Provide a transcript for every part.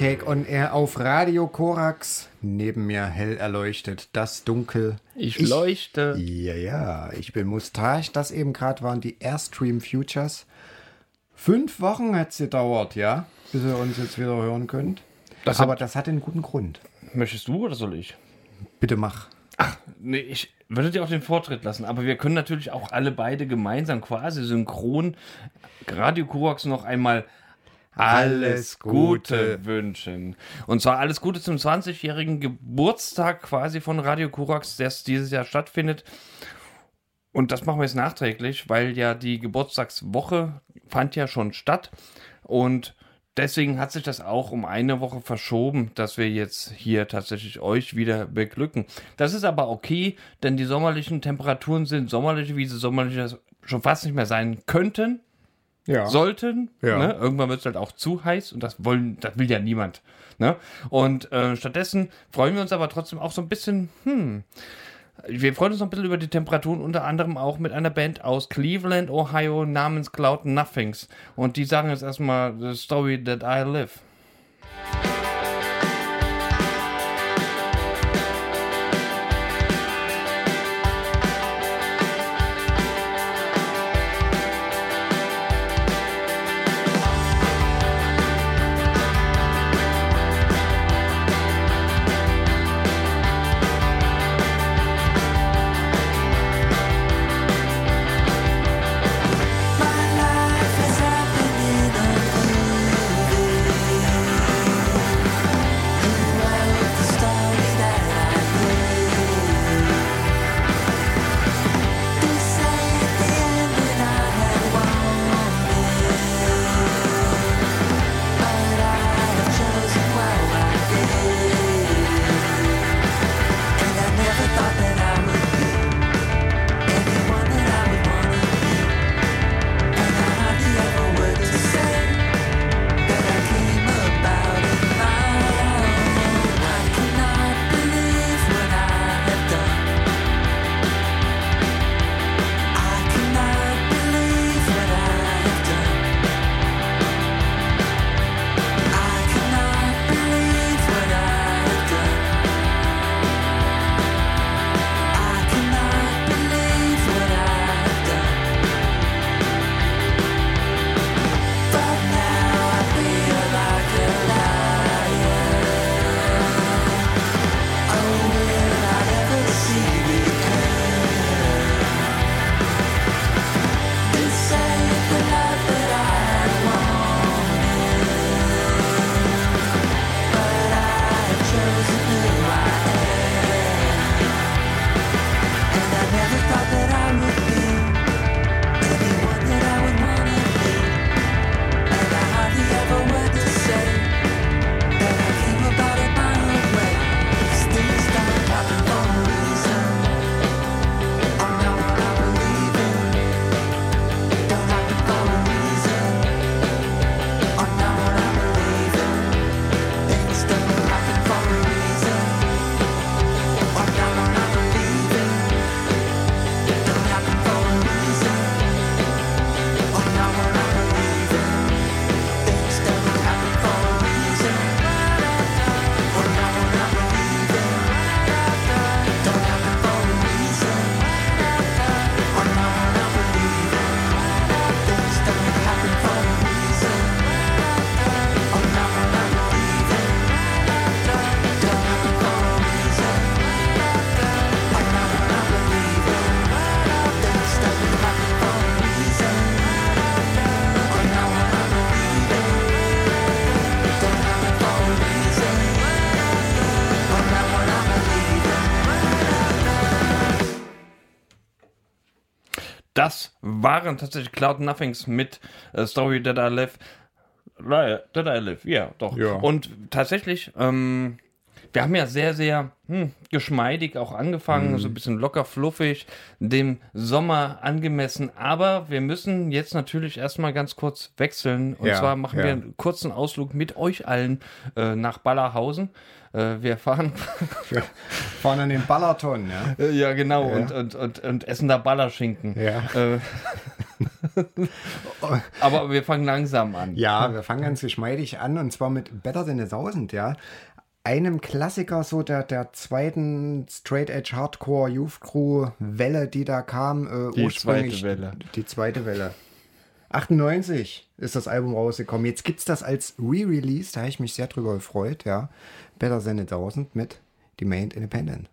Cheesecake on Air auf Radio Korax. Neben mir hell erleuchtet das Dunkel. Ich leuchte. Ja, ja, ich bin Mustache. Das eben gerade waren die Airstream Futures. Fünf Wochen hat es gedauert, ja, bis ihr uns jetzt wieder hören könnt. Das hat- Aber das hat einen guten Grund. Möchtest du oder soll ich? Bitte mach. Nee, ich würde dir auch den Vortritt lassen, aber wir können natürlich auch alle beide gemeinsam quasi synchron Radio Korax noch einmal alles Gute wünschen. Und zwar alles Gute zum 20-jährigen Geburtstag quasi von Radio Korax, der dieses Jahr stattfindet. Und das machen wir jetzt nachträglich, weil ja die Geburtstagswoche fand ja schon statt. Und deswegen hat sich das auch um eine Woche verschoben, dass wir jetzt hier tatsächlich euch wieder beglücken. Das ist aber okay, denn die sommerlichen Temperaturen sind sommerliche, wie sie sommerlich schon fast nicht mehr sein könnten Ja. sollten. Ja. Ne? Irgendwann wird es halt auch zu heiß und das wollen, das will ja niemand. Ne? Und äh, stattdessen freuen wir uns aber trotzdem auch so ein bisschen, hm. Wir freuen uns noch ein bisschen über die Temperaturen, unter anderem auch mit einer Band aus Cleveland, Ohio, namens Cloud Nothings. Und die sagen jetzt erstmal The Story That I Live. Waren tatsächlich Cloud Nothings mit äh, Story That I Live. Li- That I Live, ja, doch. Ja. Und tatsächlich, ähm, wir haben ja sehr, sehr hm, geschmeidig auch angefangen, so ein bisschen locker fluffig, dem Sommer angemessen. Aber wir müssen jetzt natürlich erstmal ganz kurz wechseln. Und Ja, zwar machen ja. wir einen kurzen Ausflug mit euch allen äh, nach Ballerhausen. Äh, wir fahren Wir fahren an den Ballerton, ja. Äh, Ja, genau, Und, und, und, und essen da Ballerschinken. Ja. Äh, aber wir fangen langsam an. Ja, wir fangen ganz geschmeidig an und zwar mit Better Than a Thousand, ja. Einem Klassiker so der, der zweiten Straight Edge Hardcore Youth Crew Welle, die da kam. Äh, Die ursprünglich, zweite Welle. Die zweite Welle. 98 ist das Album rausgekommen. Jetzt gibt's das als Re-Release, da habe ich mich sehr drüber gefreut, ja. Better Than a Thousand mit Demand Independent.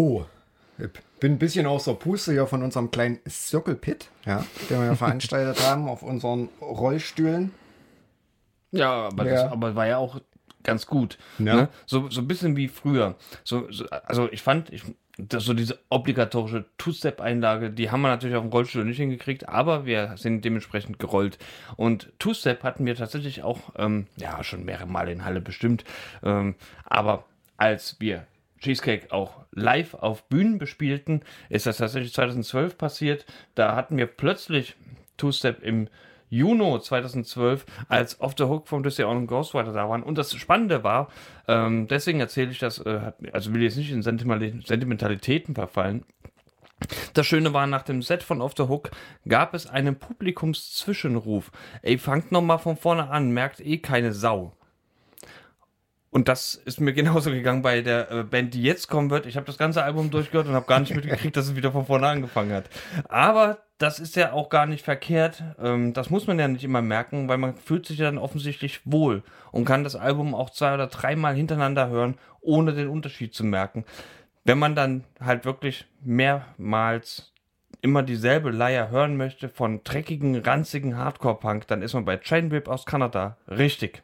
Ho. Ich bin ein bisschen außer Puste hier von unserem kleinen Circle Pit, ja, den wir ja veranstaltet haben auf unseren Rollstühlen. Ja, aber, Ja. Das, aber war ja auch ganz gut. Ja. Ne? So, so ein bisschen wie früher. So, so, also ich fand, ich, das, so diese obligatorische Two-Step-Einlage, die haben wir natürlich auf dem Rollstuhl nicht hingekriegt, aber wir sind dementsprechend gerollt. Und Two-Step hatten wir tatsächlich auch, ähm, ja, schon mehrere Male in Halle bestimmt. Ähm, aber als wir Cheesecake auch live auf Bühnen bespielten, ist das tatsächlich 2012 passiert. Da hatten wir plötzlich Two-Step im Juni 2012, als Off the Hook vom Disney On Ghostwriter da waren. Und das Spannende war, ähm, deswegen erzähle ich das, äh, also will jetzt nicht in Sentimentali- Sentimentalitäten verfallen. Das Schöne war, nach dem Set von Off the Hook gab es einen Publikumszwischenruf. Ey, fangt noch mal von vorne an, merkt eh keine Sau. Und das ist mir genauso gegangen bei der äh, Band, die jetzt kommen wird. Ich habe das ganze Album durchgehört und habe gar nicht mitgekriegt, dass es wieder von vorne angefangen hat. Aber das ist ja auch gar nicht verkehrt. Ähm, das muss man ja nicht immer merken, weil man fühlt sich ja dann offensichtlich wohl und kann das Album auch zwei oder dreimal hintereinander hören, ohne den Unterschied zu merken. Wenn man dann halt wirklich mehrmals immer dieselbe Leier hören möchte von dreckigen, ranzigen Hardcore-Punk, dann ist man bei Chain Whip aus Kanada richtig.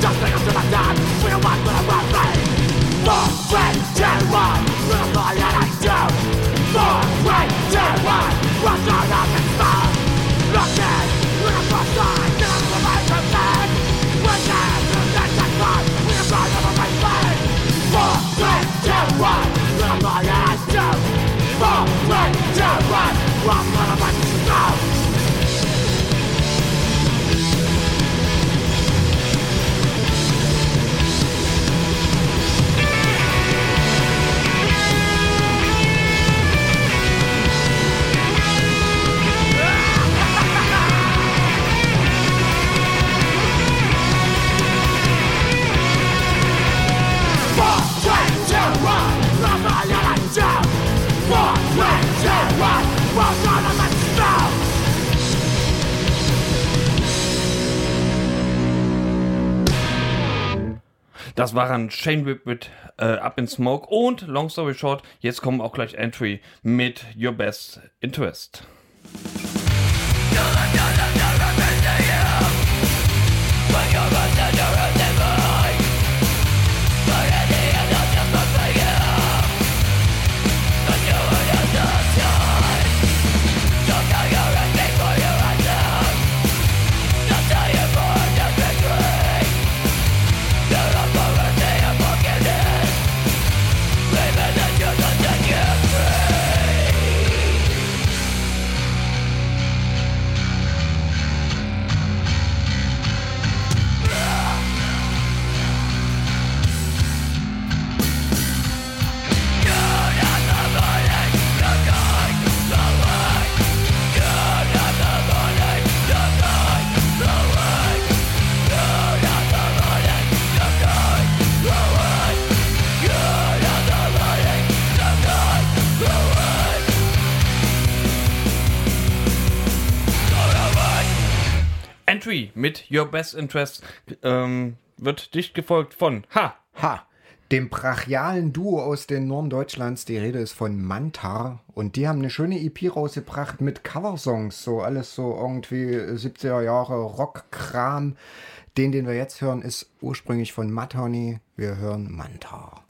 Just because of my time, we don't want what I want, right? More friends, terror! Waren Shane Whip mit äh, Up in Smoke und Long Story Short, jetzt kommen auch gleich Entry mit Your Best Interest. Entry mit Your Best Interest ähm, wird dicht gefolgt von Ha. Ha! Dem brachialen Duo aus den Norden Deutschlands, die Rede ist von Mantar. Und die haben eine schöne EP rausgebracht mit Coversongs. So alles so irgendwie 70er Jahre Rockkram. Den, den wir jetzt hören, ist ursprünglich von Matoni. Wir hören Mantar.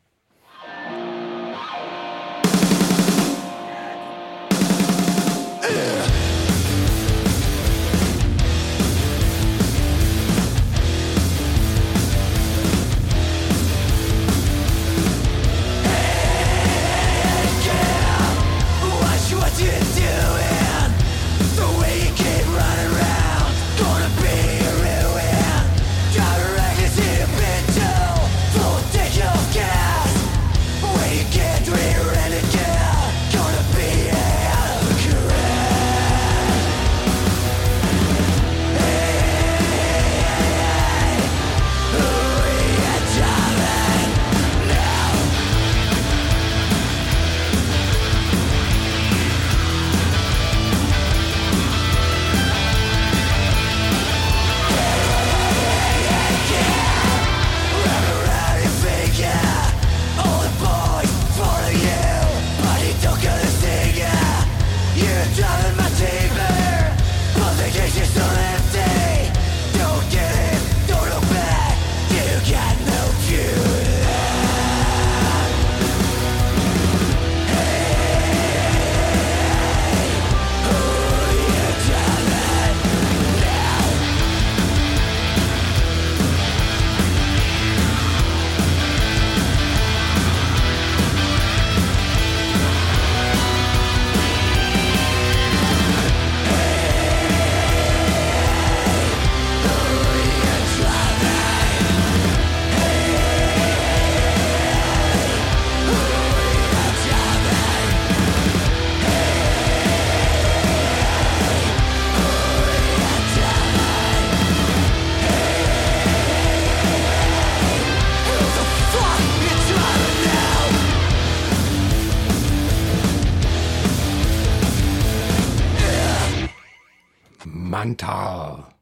Mantar.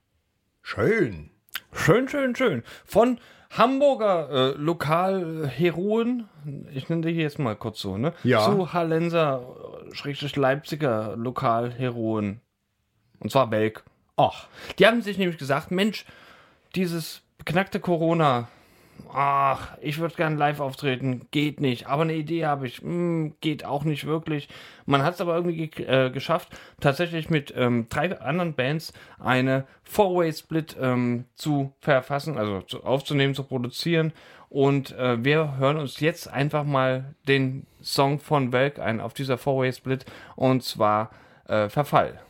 Schön. Schön, schön, schön. Von Hamburger äh, Lokalheroen, ich nenne die hier jetzt mal kurz so, ne? Ja. Zu Hallenser, äh, Schrägstrich Leipziger Lokalheroen. Und zwar Belg. Ach, Die haben sich nämlich gesagt, Mensch, dieses beknackte Corona, ach, ich würde gern live auftreten, geht nicht. Aber eine Idee habe ich, hm, geht auch nicht wirklich. Man hat es aber irgendwie ge äh, geschafft, tatsächlich mit ähm, drei anderen Bands eine Four-Way-Split ähm, zu verfassen, also zu, aufzunehmen, zu produzieren. Und äh, wir hören uns jetzt einfach mal den Song von Welk ein auf dieser Four-Way-Split und zwar äh, Verfall. Verfall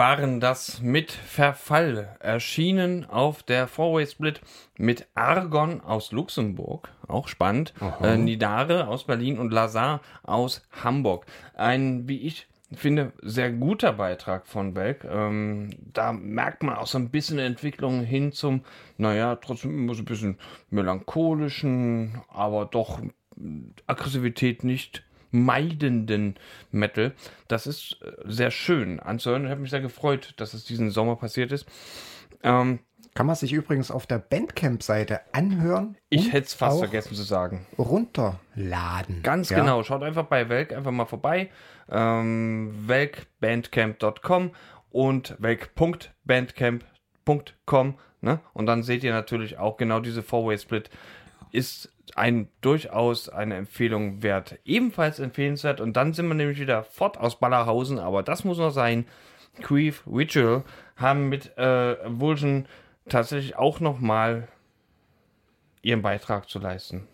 waren das mit Verfall, erschienen auf der Four-Way Split mit Argon aus Luxemburg, auch spannend, äh, Nidare aus Berlin und Lazar aus Hamburg. Ein, wie ich finde, sehr guter Beitrag von Welk. Ähm, da merkt man auch so ein bisschen Entwicklung hin zum, naja, trotzdem immer so ein bisschen melancholischen, aber doch Aggressivität nicht meidenden Metal. Das ist äh, sehr schön anzuhören. Ich habe mich sehr gefreut, dass es diesen Sommer passiert ist. Ähm, Kann man sich übrigens auf der Bandcamp-Seite anhören. ich hätte es fast vergessen zu sagen. Runterladen. Ganz Ja. genau. Schaut einfach bei Welk einfach mal vorbei. Ähm, welkbandcamp.com und welk.bandcamp.com. Ne? Und dann seht ihr natürlich auch genau diese Four-Way-Split ist ein durchaus eine Empfehlung wert. Ebenfalls empfehlenswert. Und dann sind wir nämlich wieder fort aus Ballerhausen, aber das muss noch sein. Queef Ritual haben mit äh, Vulsion tatsächlich auch noch mal ihren Beitrag zu leisten.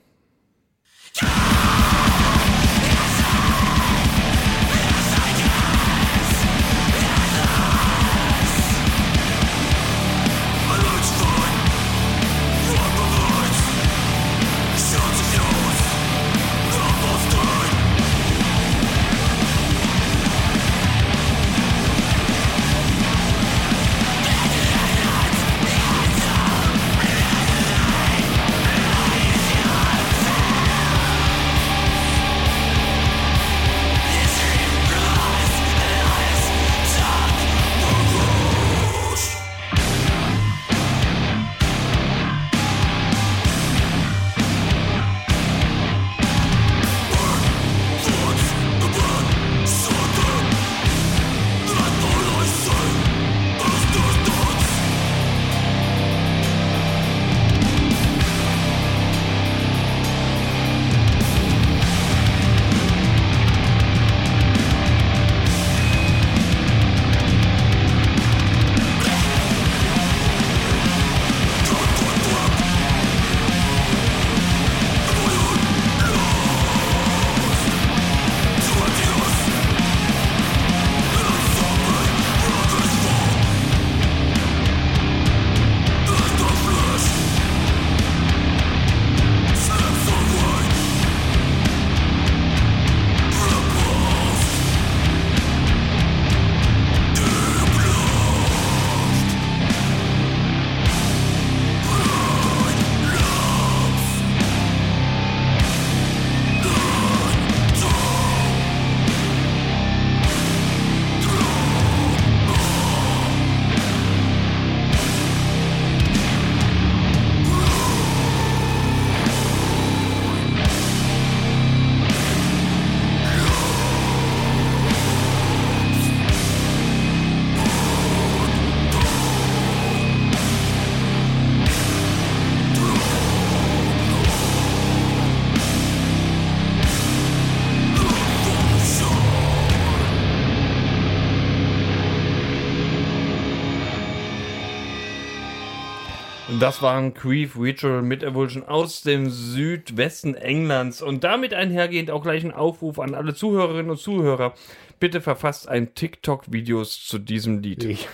Das waren Queef Ritual mit Evolution aus dem Südwesten Englands. Und damit einhergehend auch gleich ein Aufruf an alle Zuhörerinnen und Zuhörer. Bitte verfasst ein TikTok-Videos zu diesem Lied.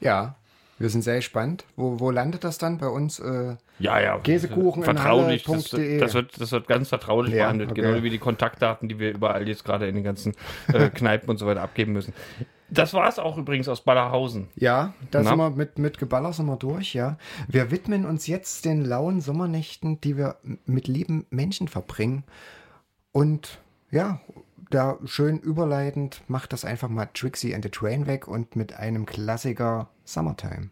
Ja, wir sind sehr gespannt. Wo, wo landet das dann bei uns? Äh, Ja, ja. Käsekuchen vertraulich. Das, das, wird, das wird ganz vertraulich Ja, behandelt. okay. Genau wie die Kontaktdaten, die wir überall jetzt gerade in den ganzen äh, Kneipen und so weiter abgeben müssen. Das war es auch übrigens aus Ballerhausen. ja, da sind wir mit, mit Geballer sind wir durch, ja. Wir widmen uns jetzt den lauen Sommernächten, die wir mit lieben Menschen verbringen. Und ja, da schön überleitend macht das einfach mal Trixie and the Train weg und mit einem Klassiker. Summertime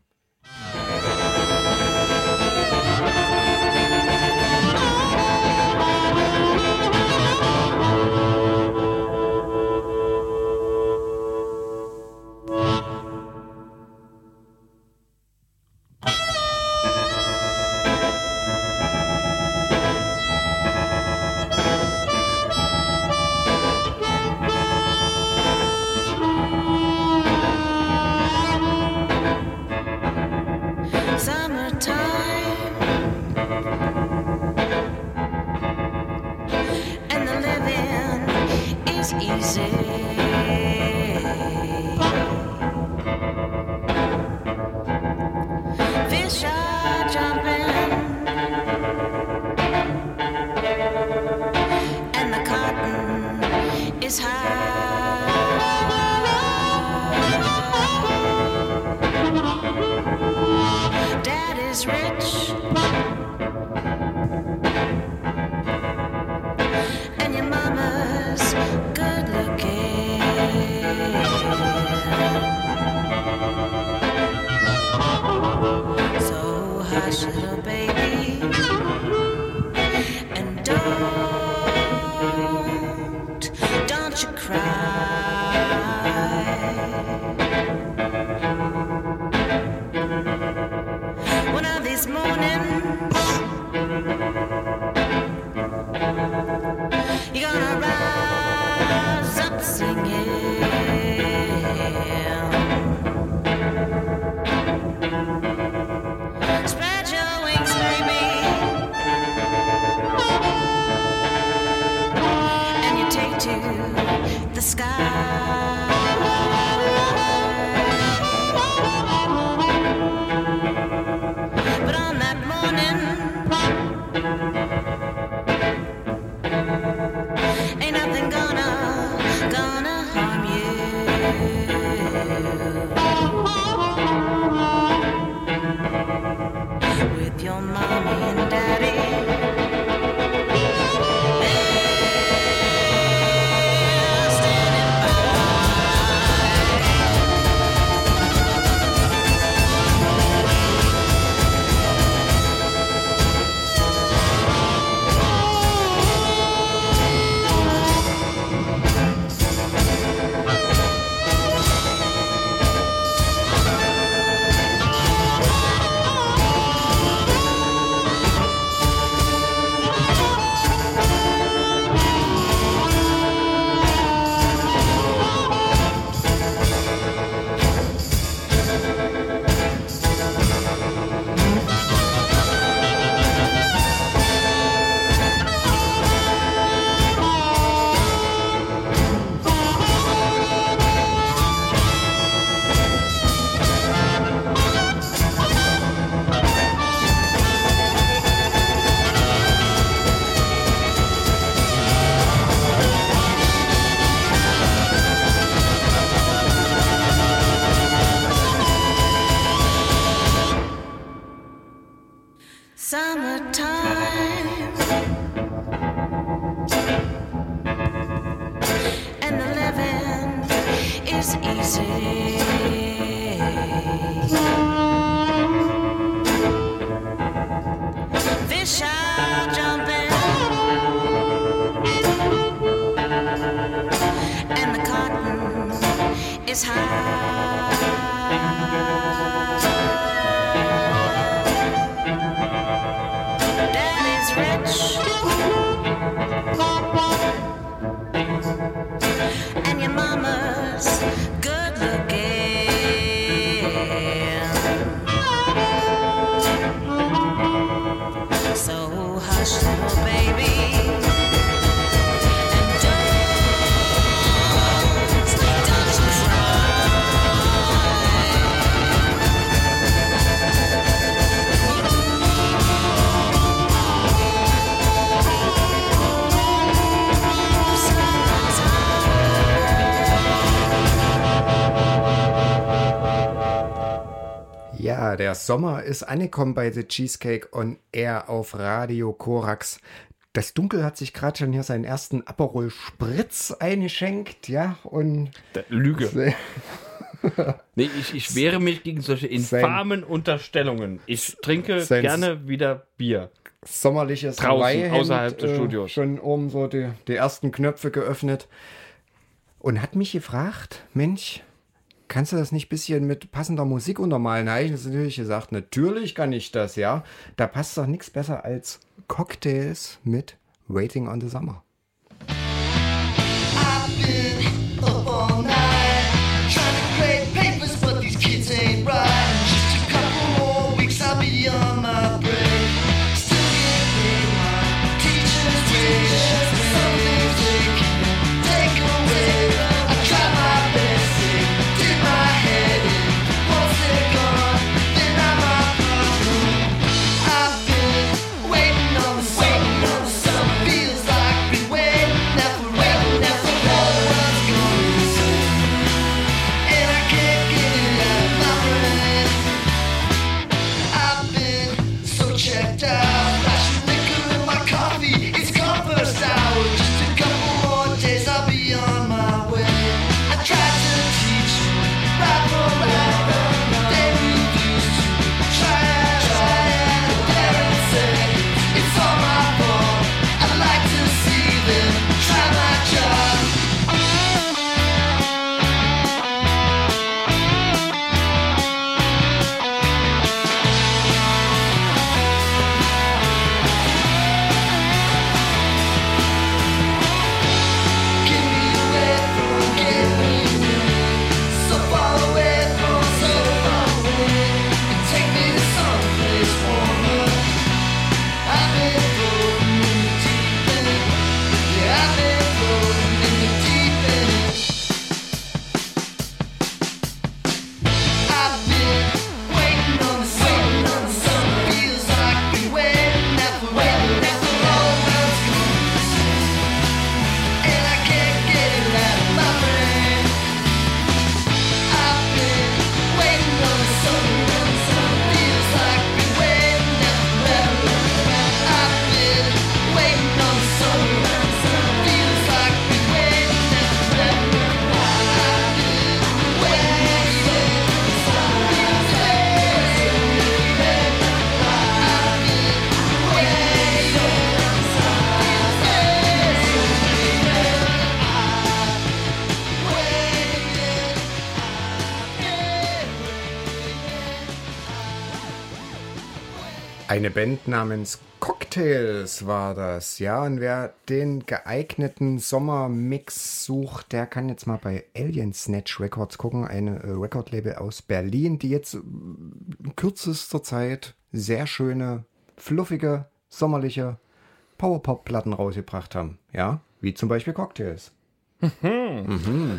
Sommer ist angekommen bei The Cheesecake on Air auf Radio Korax. Das Dunkel hat sich gerade schon hier seinen ersten Aperol Spritz eingeschenkt, ja, und Lüge. Nee, ich, ich wehre mich gegen solche infamen Unterstellungen. Ich trinke Sein- gerne wieder Bier. sommerliches Draußen, außerhalb des Studios. Schon oben so die, die ersten Knöpfe geöffnet und hat mich gefragt, Mensch, kannst du das nicht ein bisschen mit passender Musik untermalen? Da habe ich natürlich gesagt, natürlich kann ich das, ja. Da passt doch nichts besser als Cocktails mit Waiting on the Summer. Eine Band namens Cocktails war das, ja. Und wer den geeigneten Sommermix sucht, der kann jetzt mal bei Alien Snatch Records gucken, eine äh, Recordlabel aus Berlin, die jetzt äh, in kürzester Zeit sehr schöne, fluffige, sommerliche Powerpop-Platten rausgebracht haben, ja. Wie zum Beispiel Cocktails.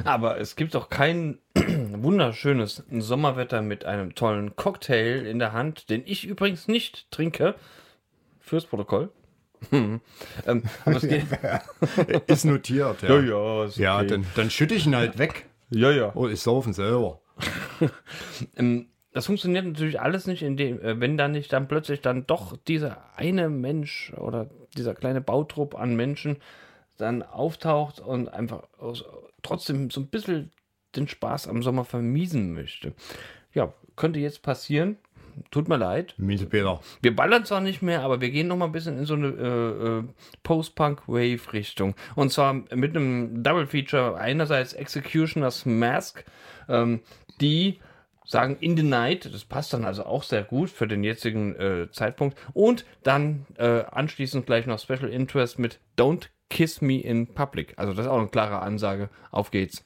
Aber es gibt doch kein wunderschönes Sommerwetter mit einem tollen Cocktail in der Hand, den ich übrigens nicht trinke. Fürs Protokoll. ähm, es geht, Ist notiert, ja, ja, Ja, okay. dann, dann schütte ich ihn halt weg. ja, ja. Oh, ich saufen selber. Ähm, das funktioniert natürlich alles nicht, indem, äh, wenn dann nicht dann plötzlich dann doch dieser eine Mensch oder dieser kleine Bautrupp an Menschen dann auftaucht und einfach trotzdem so ein bisschen den Spaß am Sommer vermiesen möchte. Ja, könnte jetzt passieren. Tut mir leid. Miese Peter. Wir ballern zwar nicht mehr, aber wir gehen noch mal ein bisschen in so eine äh, äh, Post-Punk-Wave-Richtung. Und zwar mit einem Double-Feature. Einerseits Executioner's Mask, ähm, die sagen In the Night, das passt dann also auch sehr gut für den jetzigen äh, Zeitpunkt. Und dann äh, anschließend gleich noch Special Interest mit Don't Kiss Me in Public. Also das ist auch eine klare Ansage. Auf geht's.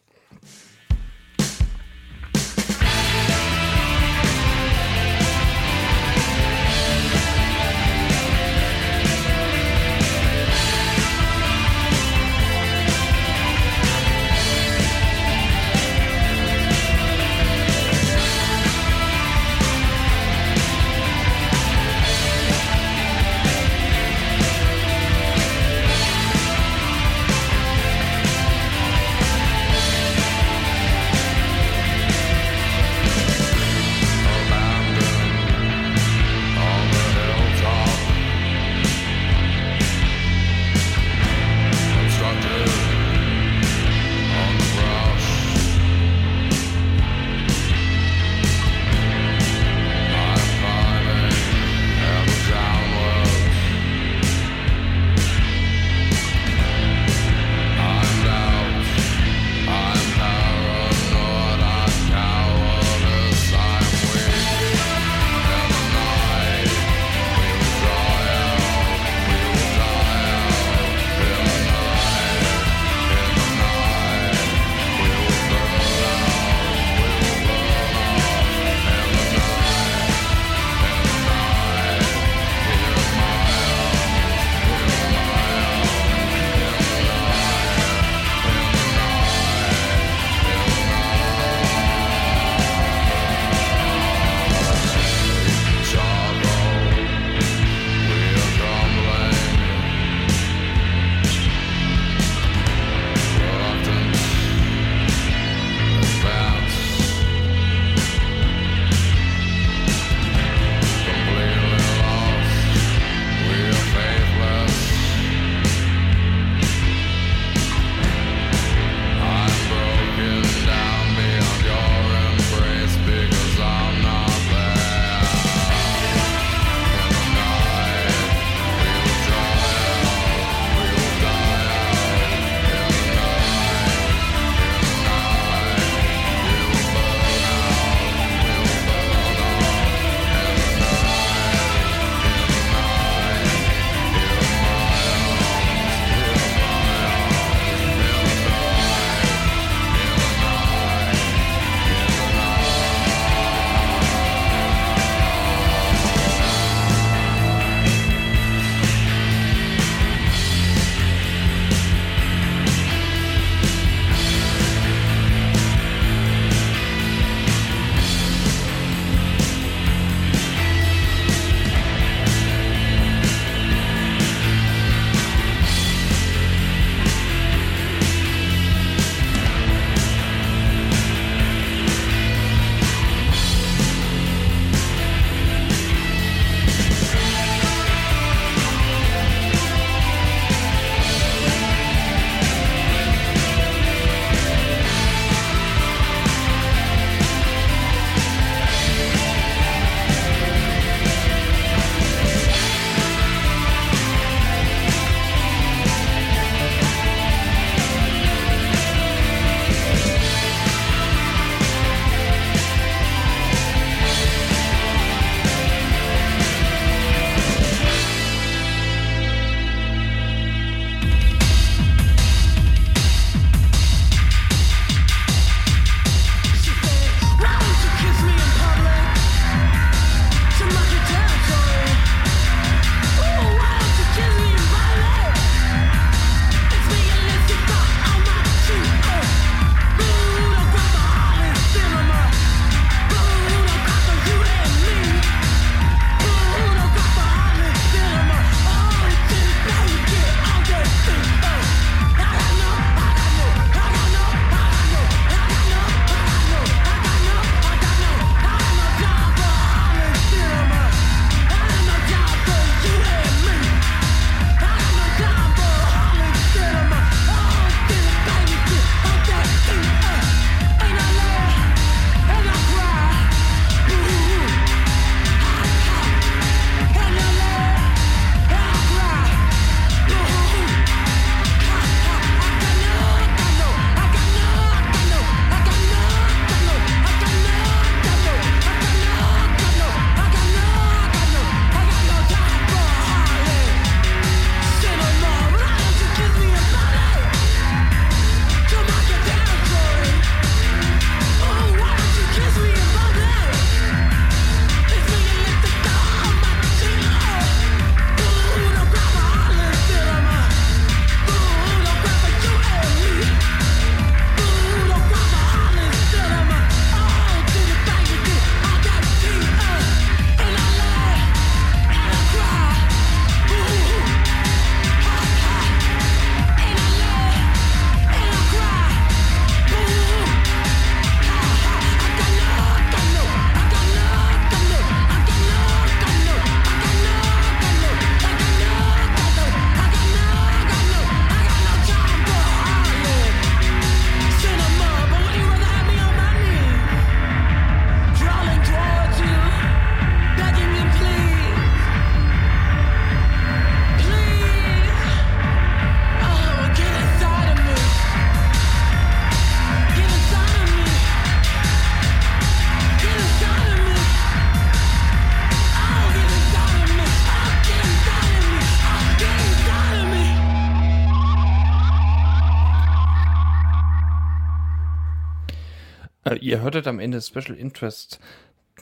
Äh, ihr hörtet am Ende Special Interest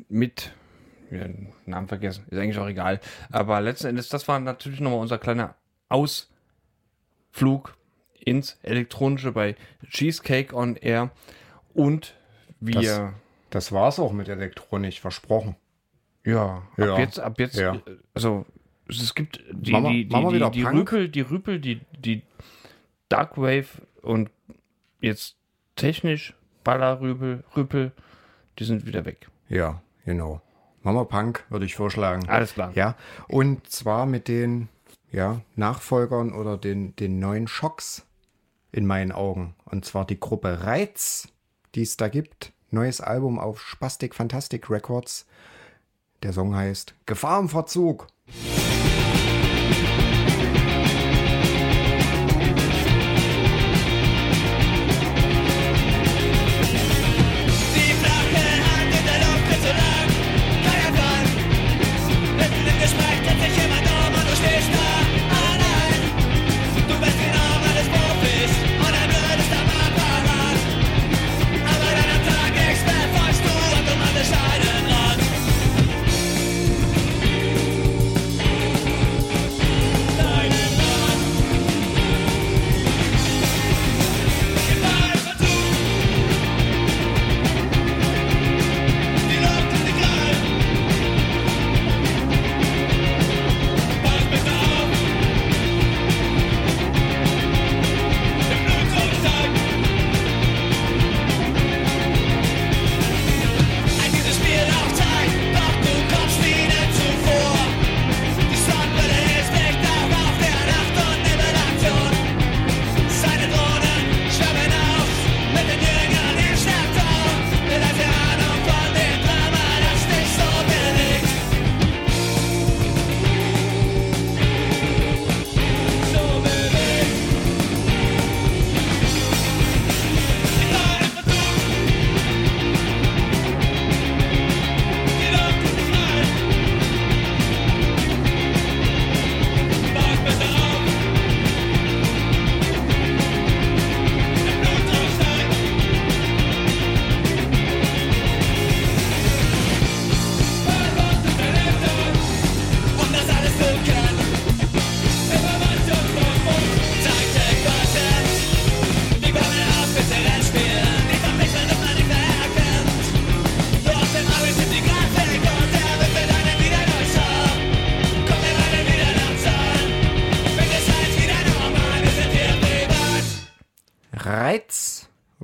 mit, ja, Namen vergessen, ist eigentlich auch egal. Aber letzten Endes, das war natürlich nochmal unser kleiner Ausflug ins Elektronische bei Cheesecake on Air. Und wir, Das war's auch mit Elektronik, versprochen. ja, Ja. ab jetzt, ab jetzt, Ja. also es gibt die, wir- die, die, die, die? Rüpel, die Rüpel, die, die Darkwave und jetzt technisch Ballerrüpel, Rüpel, die sind wieder weg. Ja, genau. Mama Punk würde ich vorschlagen. Alles klar. Ja, und zwar mit den ja, Nachfolgern oder den, den neuen Schocks in meinen Augen. Und zwar die Gruppe Reiz, die es da gibt. Neues Album auf Spastic Fantastic Records. Der Song heißt Gefahr im Verzug. Die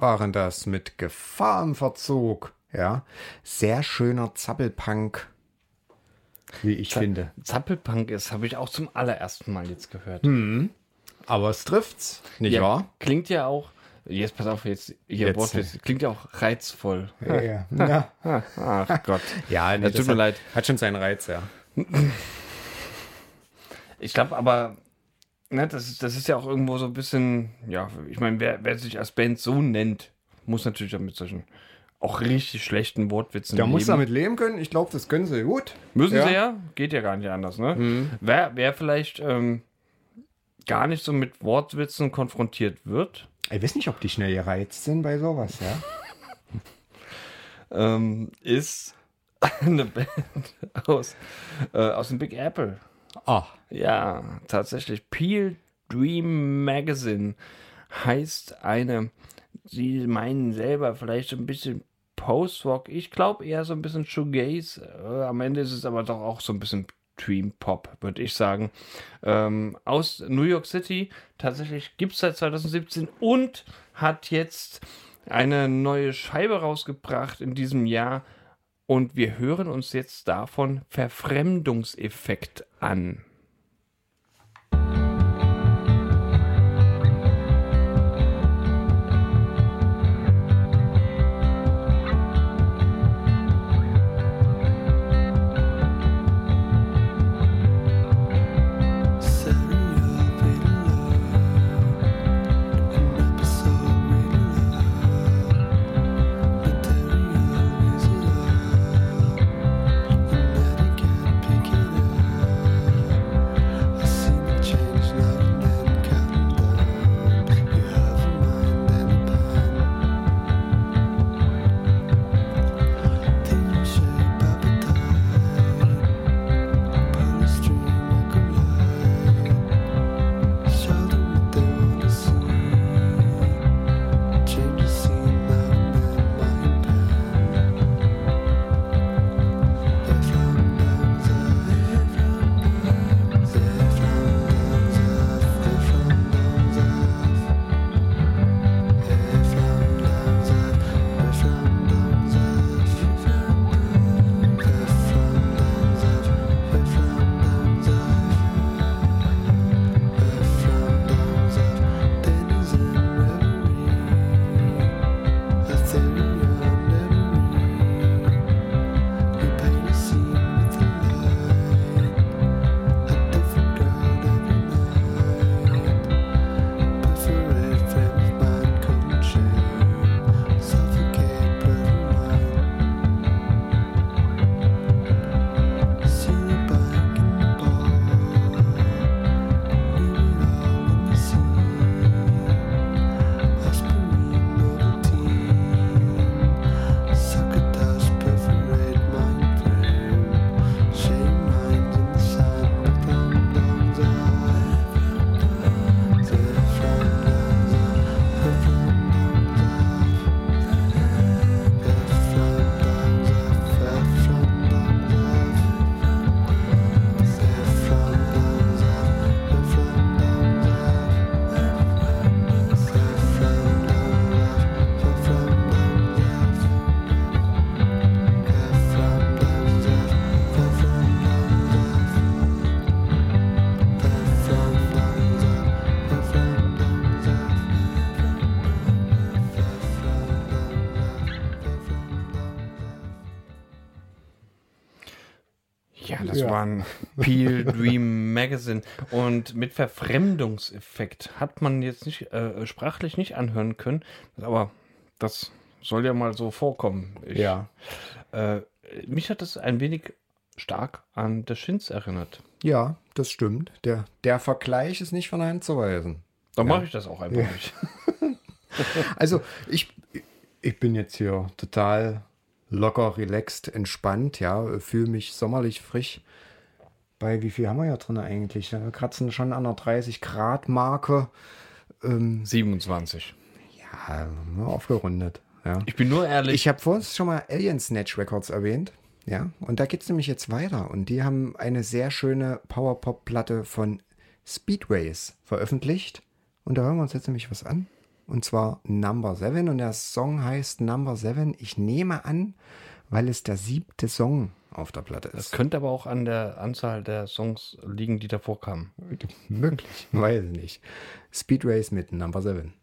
Waren das mit Gefahr im Verzug. Ja, sehr schöner Zappelpunk, wie ich finde. Zappelpunk ist, habe ich auch zum allerersten Mal jetzt gehört. Aber es trifft's, nicht ja, wahr? Klingt ja auch, jetzt pass auf, jetzt hier Jetzt, Wortwitz, klingt ja auch reizvoll. Ja, ja. ja. Ach Gott. ja nee, Das tut mir hat, leid. Hat schon seinen Reiz, ja. Ich glaube aber, ne, das, ist, das ist ja auch irgendwo so ein bisschen, ja, ich meine, wer, wer sich als Band so nennt, muss natürlich damit solchen auch richtig schlechten Wortwitzen Der muss leben. damit leben können. Ich glaube, das können sie gut. Müssen Ja. Mhm. sie ja, geht ja gar nicht anders, ne? Wer, wer vielleicht ähm, gar nicht so mit Wortwitzen konfrontiert wird, Ich weiß nicht, ob die schnell gereizt sind bei sowas, ja. ähm, ist eine Band aus, äh, aus dem Big Apple. Ah, Ja, tatsächlich. Peel Dream Magazine heißt eine, sie meinen selber vielleicht ein bisschen Post-Rock. Ich glaube eher so ein bisschen Shoegaze. Äh, am Ende ist es aber doch auch so ein bisschen Dream Pop, würde ich sagen. Ähm, aus New York City. Tatsächlich gibt es seit 2017 und hat jetzt eine neue Scheibe rausgebracht in diesem Jahr. Und wir hören uns jetzt davon Verfremdungseffekt an. Waren Peel Dream Magazine. Und mit Verfremdungseffekt hat man jetzt nicht äh, sprachlich nicht anhören können, aber das soll ja mal so vorkommen. Ich, Ja. Äh, mich hat es ein wenig stark an The Shins erinnert. Ja, das stimmt. Der, der Vergleich ist nicht von Hand zu weisen. Da mache ich das auch einfach nicht. Also ich, ich bin jetzt hier total locker, relaxed, entspannt, ja, fühle mich sommerlich frisch. Bei wie viel haben wir ja drin eigentlich? Wir kratzen schon an der 30 Grad Marke. 27. Ja, nur aufgerundet. Ja. Ich bin nur ehrlich. Ich habe vorhin schon mal Alien Snatch Records erwähnt. Ja, und da geht es nämlich jetzt weiter. Und die haben eine sehr schöne Powerpop-Platte von Speedways veröffentlicht. Und da hören wir uns jetzt nämlich was an. Und zwar Number Seven. Und der Song heißt Number Seven. Ich nehme an, weil es der siebte Song auf der Platte das ist. könnte aber auch an der Anzahl der Songs liegen, die davor kamen. Möglich, weiß ich nicht. Speedways mit Number Seven.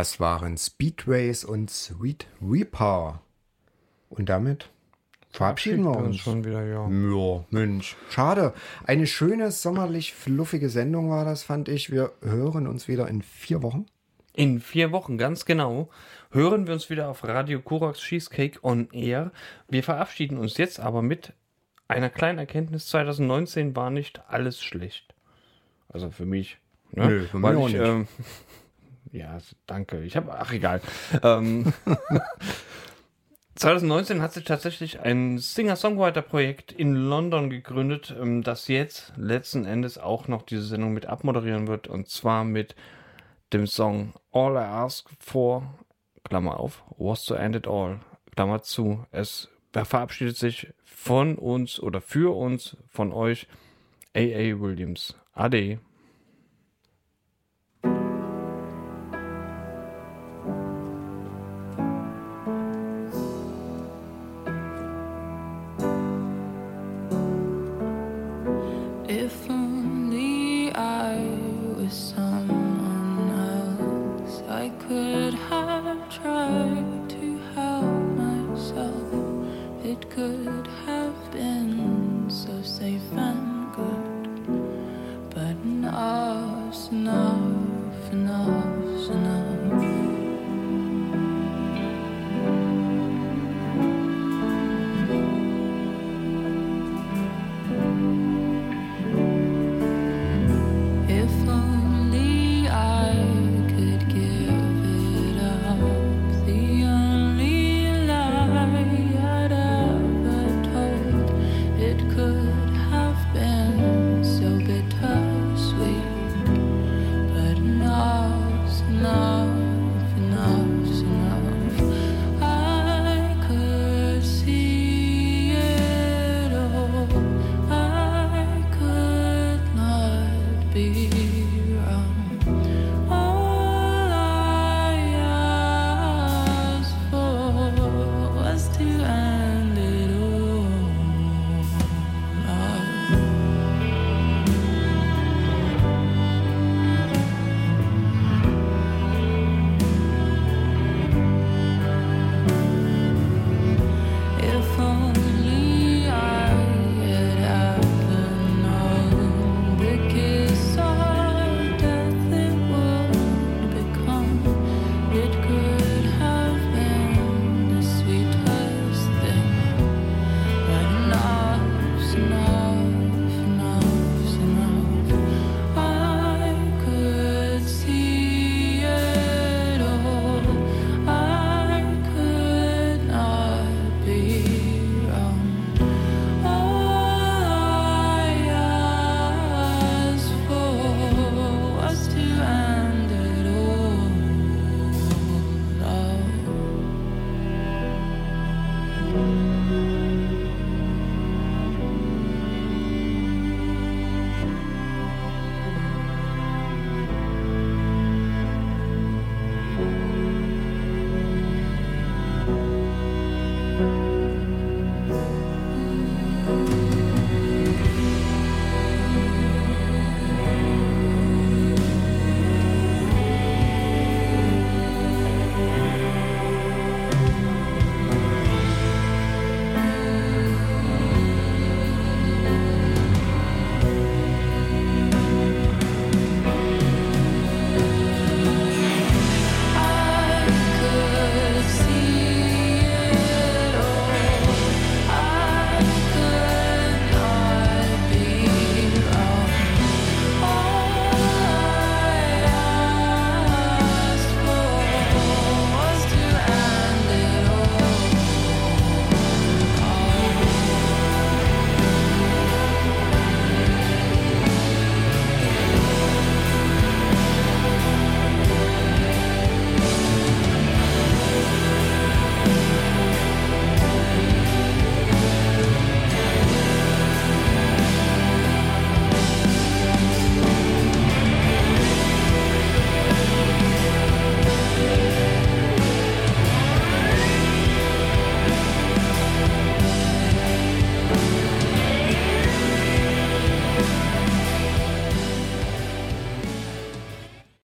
Das waren Speedways und Sweet Reaper. Und damit verabschieden wir uns. schon wieder, ja. Ja, Mensch. Schade. Eine schöne, sommerlich fluffige Sendung war das, fand ich. Wir hören uns wieder in vier Wochen. In vier Wochen, ganz genau, hören wir uns wieder auf Radio Korax Cheesecake on Air. Wir verabschieden uns jetzt aber mit einer kleinen Erkenntnis. 2019 war nicht alles schlecht. Also für mich. Ne? Nö, für mich auch ich, nicht. Ähm, ja, danke. Ich habe, ach egal. ähm, 2019 hat sich tatsächlich ein Singer-Songwriter-Projekt in London gegründet, ähm, das jetzt letzten Endes auch noch diese Sendung mit abmoderieren wird. Und zwar mit dem Song All I Ask For, Klammer auf, was to end it all, Klammer zu. Es verabschiedet sich von uns oder für uns, von euch, A.A. Williams. Ade.